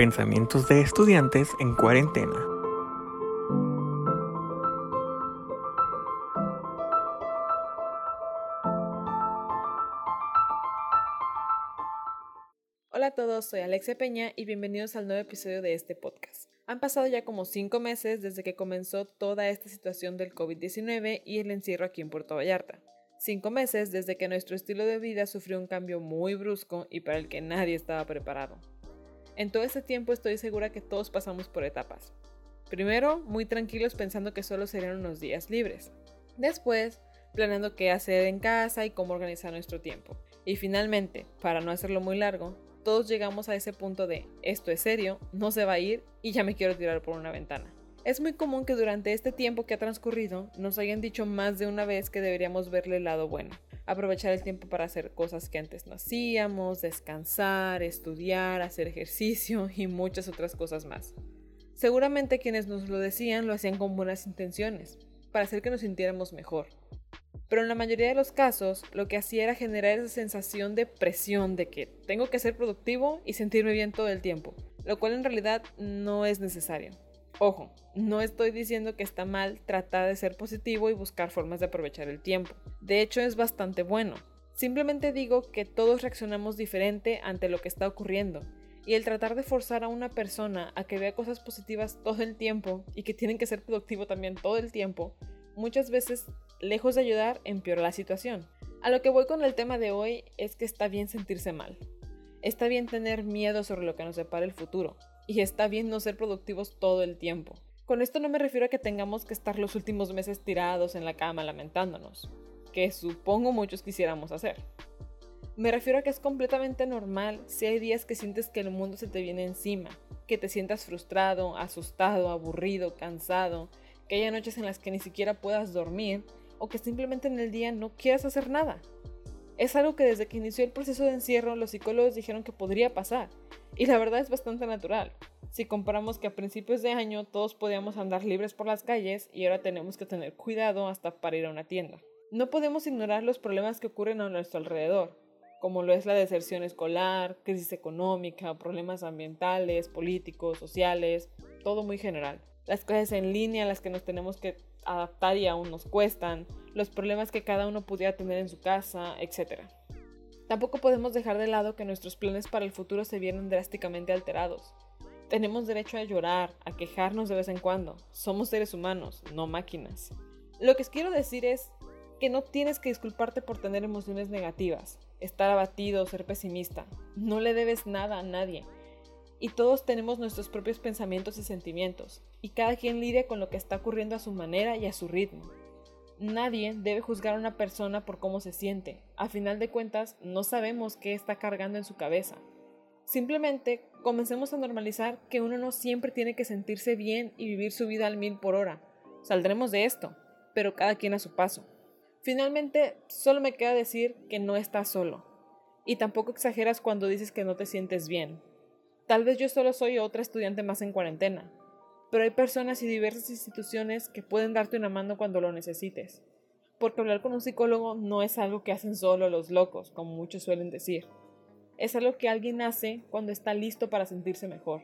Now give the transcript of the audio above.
Pensamientos de estudiantes en cuarentena. Hola a todos, soy Alexia Peña y bienvenidos al nuevo episodio de este podcast. Han pasado ya como cinco meses desde que comenzó toda esta situación del COVID-19 y el encierro aquí en Puerto Vallarta. Cinco meses desde que nuestro estilo de vida sufrió un cambio muy brusco y para el que nadie estaba preparado. En todo ese tiempo estoy segura que todos pasamos por etapas. Primero, muy tranquilos pensando que solo serían unos días libres. Después, planeando qué hacer en casa y cómo organizar nuestro tiempo. Y finalmente, para no hacerlo muy largo, todos llegamos a ese punto de esto es serio, no se va a ir y ya me quiero tirar por una ventana. Es muy común que durante este tiempo que ha transcurrido nos hayan dicho más de una vez que deberíamos verle el lado bueno, aprovechar el tiempo para hacer cosas que antes no hacíamos, descansar, estudiar, hacer ejercicio y muchas otras cosas más. Seguramente quienes nos lo decían lo hacían con buenas intenciones, para hacer que nos sintiéramos mejor. Pero en la mayoría de los casos lo que hacía era generar esa sensación de presión de que tengo que ser productivo y sentirme bien todo el tiempo, lo cual en realidad no es necesario. Ojo, no estoy diciendo que está mal tratar de ser positivo y buscar formas de aprovechar el tiempo. De hecho, es bastante bueno. Simplemente digo que todos reaccionamos diferente ante lo que está ocurriendo. Y el tratar de forzar a una persona a que vea cosas positivas todo el tiempo y que tienen que ser productivo también todo el tiempo, muchas veces, lejos de ayudar, empeora la situación. A lo que voy con el tema de hoy es que está bien sentirse mal. Está bien tener miedo sobre lo que nos depara el futuro y está bien no ser productivos todo el tiempo. Con esto no me refiero a que tengamos que estar los últimos meses tirados en la cama lamentándonos, que supongo muchos quisiéramos hacer. Me refiero a que es completamente normal si hay días que sientes que el mundo se te viene encima, que te sientas frustrado, asustado, aburrido, cansado, que haya noches en las que ni siquiera puedas dormir o que simplemente en el día no quieras hacer nada. Es algo que desde que inició el proceso de encierro los psicólogos dijeron que podría pasar, y la verdad es bastante natural. Si comparamos que a principios de año todos podíamos andar libres por las calles y ahora tenemos que tener cuidado hasta para ir a una tienda. No podemos ignorar los problemas que ocurren a nuestro alrededor, como lo es la deserción escolar, crisis económica, problemas ambientales, políticos, sociales, todo muy general. Las clases en línea a las que nos tenemos que adaptar y aún nos cuestan, los problemas que cada uno pudiera tener en su casa, etc. Tampoco podemos dejar de lado que nuestros planes para el futuro se vieron drásticamente alterados. Tenemos derecho a llorar, a quejarnos de vez en cuando. Somos seres humanos, no máquinas. Lo que quiero decir es que no tienes que disculparte por tener emociones negativas, estar abatido, ser pesimista. No le debes nada a nadie. Y todos tenemos nuestros propios pensamientos y sentimientos, y cada quien lidia con lo que está ocurriendo a su manera y a su ritmo. Nadie debe juzgar a una persona por cómo se siente. A final de cuentas, no sabemos qué está cargando en su cabeza. Simplemente comencemos a normalizar que uno no siempre tiene que sentirse bien y vivir su vida al mil por hora. Saldremos de esto, pero cada quien a su paso. Finalmente, solo me queda decir que no estás solo. Y tampoco exageras cuando dices que no te sientes bien. Tal vez yo solo soy otra estudiante más en cuarentena, pero hay personas y diversas instituciones que pueden darte una mano cuando lo necesites. Porque hablar con un psicólogo no es algo que hacen solo los locos, como muchos suelen decir. Es algo que alguien hace cuando está listo para sentirse mejor.